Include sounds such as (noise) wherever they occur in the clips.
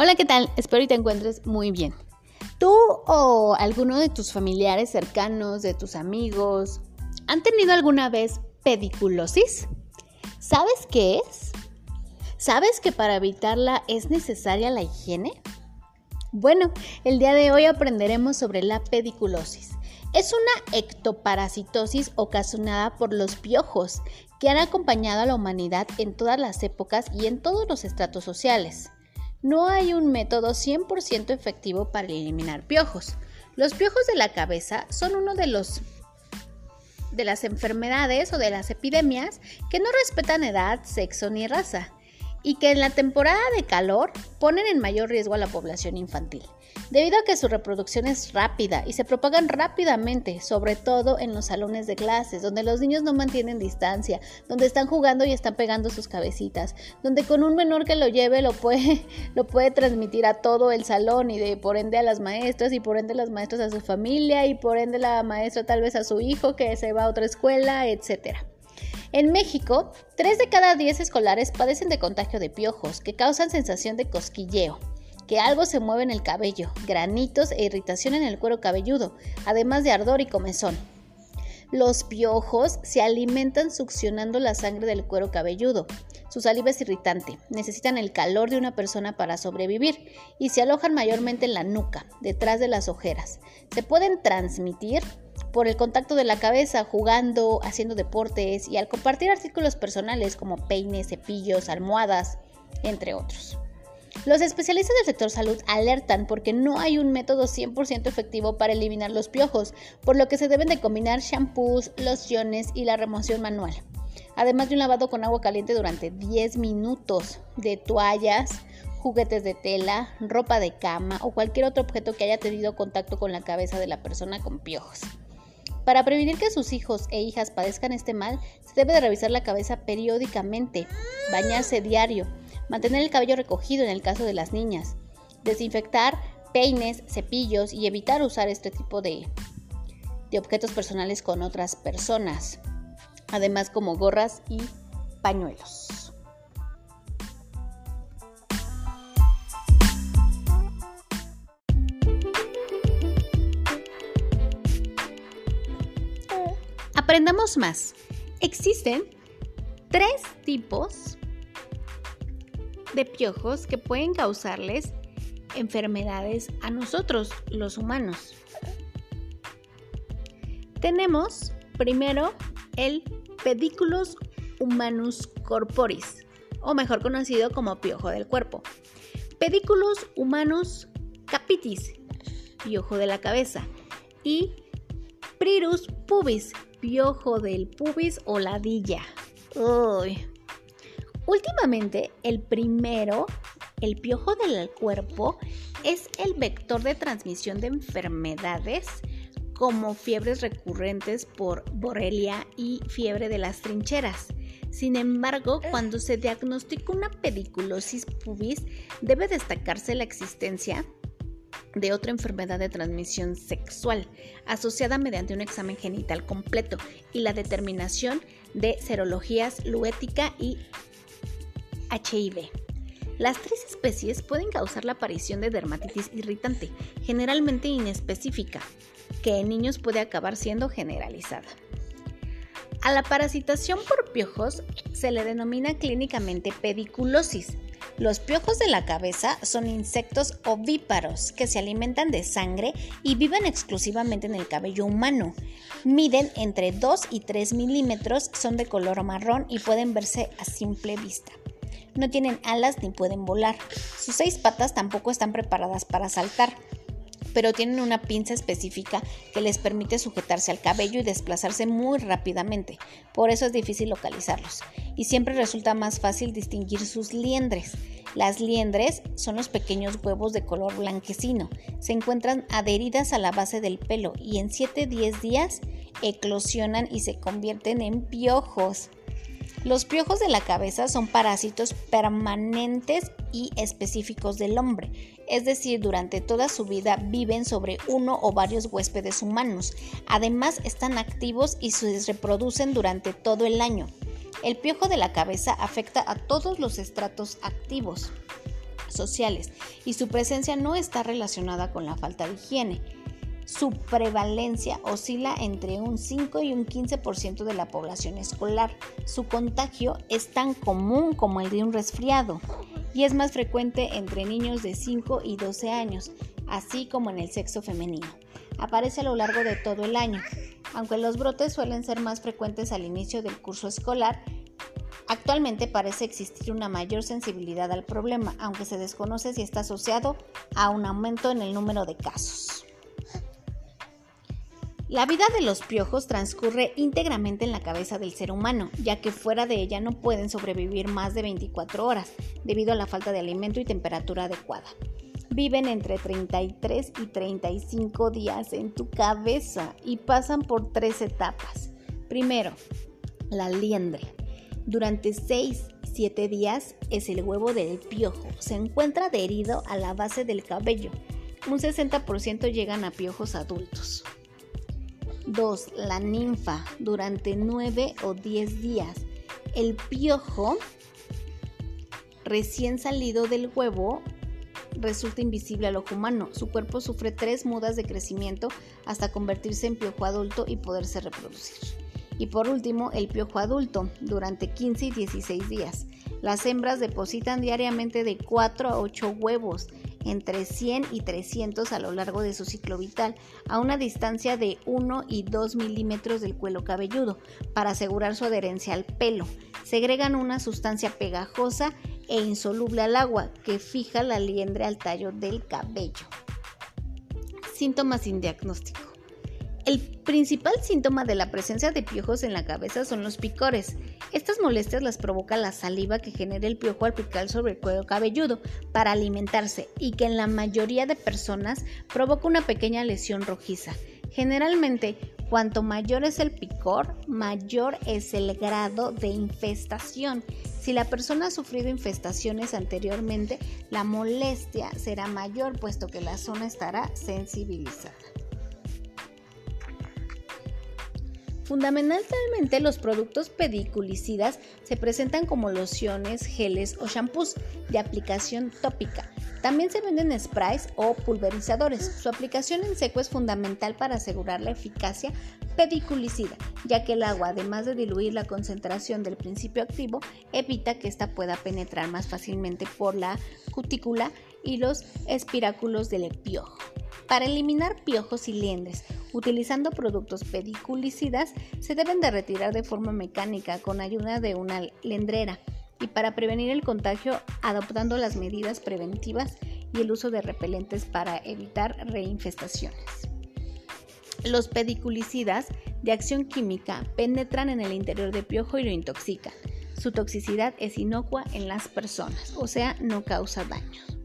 Hola, ¿qué tal? Espero y te encuentres muy bien. ¿Tú o alguno de tus familiares cercanos, de tus amigos, han tenido alguna vez pediculosis? ¿Sabes qué es? ¿Sabes que para evitarla es necesaria la higiene? Bueno, el día de hoy aprenderemos sobre la pediculosis. Es una ectoparasitosis ocasionada por los piojos que han acompañado a la humanidad en todas las épocas y en todos los estratos sociales. No hay un método 100% efectivo para eliminar piojos. Los piojos de la cabeza son uno de los de las enfermedades o de las epidemias que no respetan edad, sexo ni raza y que en la temporada de calor ponen en mayor riesgo a la población infantil debido a que su reproducción es rápida y se propagan rápidamente, sobre todo en los salones de clases, donde los niños no mantienen distancia, donde están jugando y están pegando sus cabecitas, donde con un menor que lo lleve lo puede, (laughs) lo puede transmitir a todo el salón y de por ende a las maestras y por ende las maestras a su familia y por ende la maestra tal vez a su hijo que se va a otra escuela, etcétera. En México, 3 de cada 10 escolares padecen de contagio de piojos, que causan sensación de cosquilleo que algo se mueve en el cabello, granitos e irritación en el cuero cabelludo, además de ardor y comezón. Los piojos se alimentan succionando la sangre del cuero cabelludo. Su saliva es irritante, necesitan el calor de una persona para sobrevivir y se alojan mayormente en la nuca, detrás de las ojeras. Se pueden transmitir por el contacto de la cabeza, jugando, haciendo deportes y al compartir artículos personales como peines, cepillos, almohadas, entre otros. Los especialistas del sector salud alertan porque no hay un método 100% efectivo para eliminar los piojos, por lo que se deben de combinar shampoos, lociones y la remoción manual. Además de un lavado con agua caliente durante 10 minutos de toallas, juguetes de tela, ropa de cama o cualquier otro objeto que haya tenido contacto con la cabeza de la persona con piojos. Para prevenir que sus hijos e hijas padezcan este mal, se debe de revisar la cabeza periódicamente, bañarse diario, mantener el cabello recogido en el caso de las niñas, desinfectar peines, cepillos y evitar usar este tipo de, de objetos personales con otras personas, además como gorras y pañuelos. Aprendamos más. Existen tres tipos de piojos que pueden causarles enfermedades a nosotros, los humanos. Tenemos primero el Pediculus humanus corporis, o mejor conocido como piojo del cuerpo. Pediculus humanus capitis, piojo de la cabeza. Y Prirus pubis, piojo del pubis o ladilla. Uy, Últimamente, el primero, el piojo del cuerpo, es el vector de transmisión de enfermedades como fiebres recurrentes por borrelia y fiebre de las trincheras. Sin embargo, cuando se diagnostica una pediculosis pubis, debe destacarse la existencia de otra enfermedad de transmisión sexual, asociada mediante un examen genital completo y la determinación de serologías luética y HIV. Las tres especies pueden causar la aparición de dermatitis irritante, generalmente inespecífica, que en niños puede acabar siendo generalizada. A la parasitación por piojos se le denomina clínicamente pediculosis. Los piojos de la cabeza son insectos ovíparos que se alimentan de sangre y viven exclusivamente en el cabello humano. Miden entre 2 y 3 milímetros, son de color marrón y pueden verse a simple vista no tienen alas ni pueden volar. Sus seis patas tampoco están preparadas para saltar, pero tienen una pinza específica que les permite sujetarse al cabello y desplazarse muy rápidamente. Por eso es difícil localizarlos. Y siempre resulta más fácil distinguir sus liendres. Las liendres son los pequeños huevos de color blanquecino. Se encuentran adheridas a la base del pelo y en 7-10 días eclosionan y se convierten en piojos. Los piojos de la cabeza son parásitos permanentes y específicos del hombre, es decir, durante toda su vida viven sobre uno o varios huéspedes humanos. Además, están activos y se reproducen durante todo el año. El piojo de la cabeza afecta a todos los estratos activos. sociales y su presencia no está relacionada con la falta de higiene. Su prevalencia oscila entre un 5 y un 15% de la población escolar. Su contagio es tan común como el de un resfriado y es más frecuente entre niños de 5 y 12 años, así como en el sexo femenino. Aparece a lo largo de todo el año. Aunque los brotes suelen ser más frecuentes al inicio del curso escolar, actualmente parece existir una mayor sensibilidad al problema, aunque se desconoce si está asociado a un aumento en el número de casos. La vida de los piojos transcurre íntegramente en la cabeza del ser humano, ya que fuera de ella no pueden sobrevivir más de 24 horas, debido a la falta de alimento y temperatura adecuada. Viven entre 33 y 35 días en tu cabeza y pasan por tres etapas. Primero, la liendre. Durante 6-7 días es el huevo del piojo. Se encuentra adherido a la base del cabello. Un 60% llegan a piojos adultos. 2. La ninfa durante 9 o 10 días. El piojo recién salido del huevo resulta invisible al ojo humano. Su cuerpo sufre tres mudas de crecimiento hasta convertirse en piojo adulto y poderse reproducir. Y por último, el piojo adulto durante 15 y 16 días. Las hembras depositan diariamente de 4 a 8 huevos entre 100 y 300 a lo largo de su ciclo vital, a una distancia de 1 y 2 milímetros del cuero cabelludo, para asegurar su adherencia al pelo. Segregan una sustancia pegajosa e insoluble al agua que fija la liendre al tallo del cabello. Síntomas sin diagnóstico. El principal síntoma de la presencia de piojos en la cabeza son los picores. Estas molestias las provoca la saliva que genera el piojo al picar sobre el cuero cabelludo para alimentarse y que en la mayoría de personas provoca una pequeña lesión rojiza. Generalmente, cuanto mayor es el picor, mayor es el grado de infestación. Si la persona ha sufrido infestaciones anteriormente, la molestia será mayor puesto que la zona estará sensibilizada. Fundamentalmente los productos pediculicidas se presentan como lociones, geles o shampoos de aplicación tópica. También se venden sprays o pulverizadores. Su aplicación en seco es fundamental para asegurar la eficacia pediculicida, ya que el agua, además de diluir la concentración del principio activo, evita que ésta pueda penetrar más fácilmente por la cutícula y los espiráculos del piojo. Para eliminar piojos y liendres, utilizando productos pediculicidas, se deben de retirar de forma mecánica con ayuda de una lendrera y para prevenir el contagio adoptando las medidas preventivas y el uso de repelentes para evitar reinfestaciones. Los pediculicidas de acción química penetran en el interior del piojo y lo intoxican. Su toxicidad es inocua en las personas, o sea, no causa daños.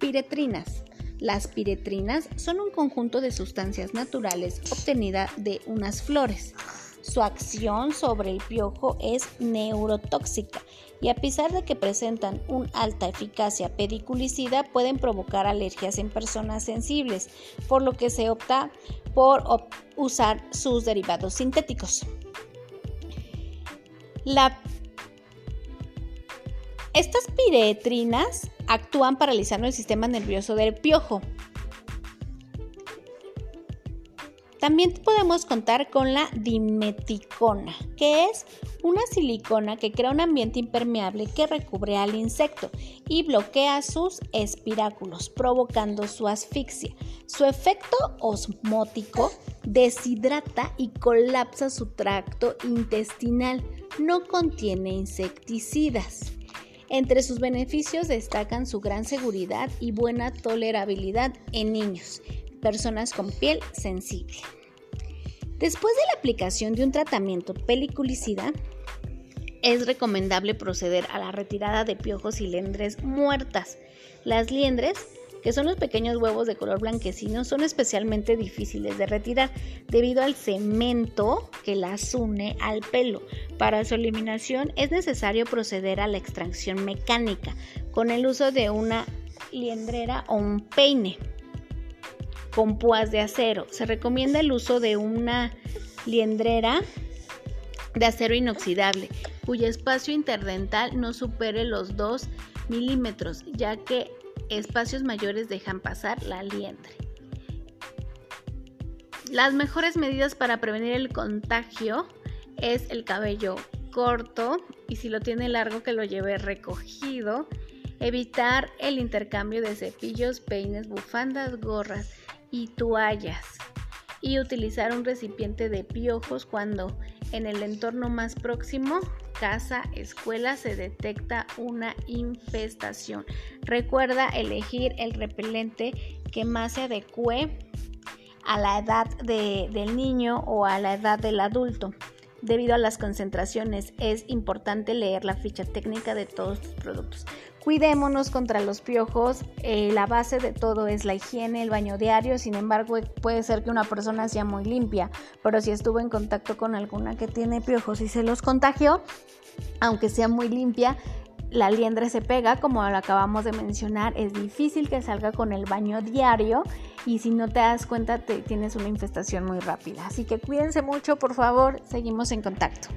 Piretrinas las piretrinas son un conjunto de sustancias naturales obtenida de unas flores. Su acción sobre el piojo es neurotóxica y a pesar de que presentan una alta eficacia pediculicida pueden provocar alergias en personas sensibles, por lo que se opta por usar sus derivados sintéticos. Estas piretrinas actúan paralizando el sistema nervioso del piojo. También podemos contar con la dimeticona, que es una silicona que crea un ambiente impermeable que recubre al insecto y bloquea sus espiráculos, provocando su asfixia. Su efecto osmótico deshidrata y colapsa su tracto intestinal. No contiene insecticidas. Entre sus beneficios destacan su gran seguridad y buena tolerabilidad en niños, personas con piel sensible. Después de la aplicación de un tratamiento peliculicida, es recomendable proceder a la retirada de piojos y liendres muertas. Las liendres que son los pequeños huevos de color blanquecino, son especialmente difíciles de retirar debido al cemento que las une al pelo. Para su eliminación es necesario proceder a la extracción mecánica con el uso de una liendrera o un peine con púas de acero. Se recomienda el uso de una liendrera de acero inoxidable cuyo espacio interdental no supere los 2 milímetros, ya que espacios mayores dejan pasar la liendre. Las mejores medidas para prevenir el contagio es el cabello corto y si lo tiene largo que lo lleve recogido. Evitar el intercambio de cepillos, peines, bufandas, gorras y toallas. Y utilizar un recipiente de piojos cuando en el entorno más próximo, casa, escuela, se detecta una infestación. Recuerda elegir el repelente que más se adecue a la edad del niño o a la edad del adulto. Debido a las concentraciones es importante leer la ficha técnica de todos tus productos. Cuidémonos contra los piojos, eh, la base de todo es la higiene, el baño diario, sin embargo puede ser que una persona sea muy limpia, pero si estuvo en contacto con alguna que tiene piojos y se los contagió, aunque sea muy limpia, la liendre se pega, como lo acabamos de mencionar, es difícil que salga con el baño diario y si no te das cuenta te, tienes una infestación muy rápida. Así que cuídense mucho, por favor, seguimos en contacto.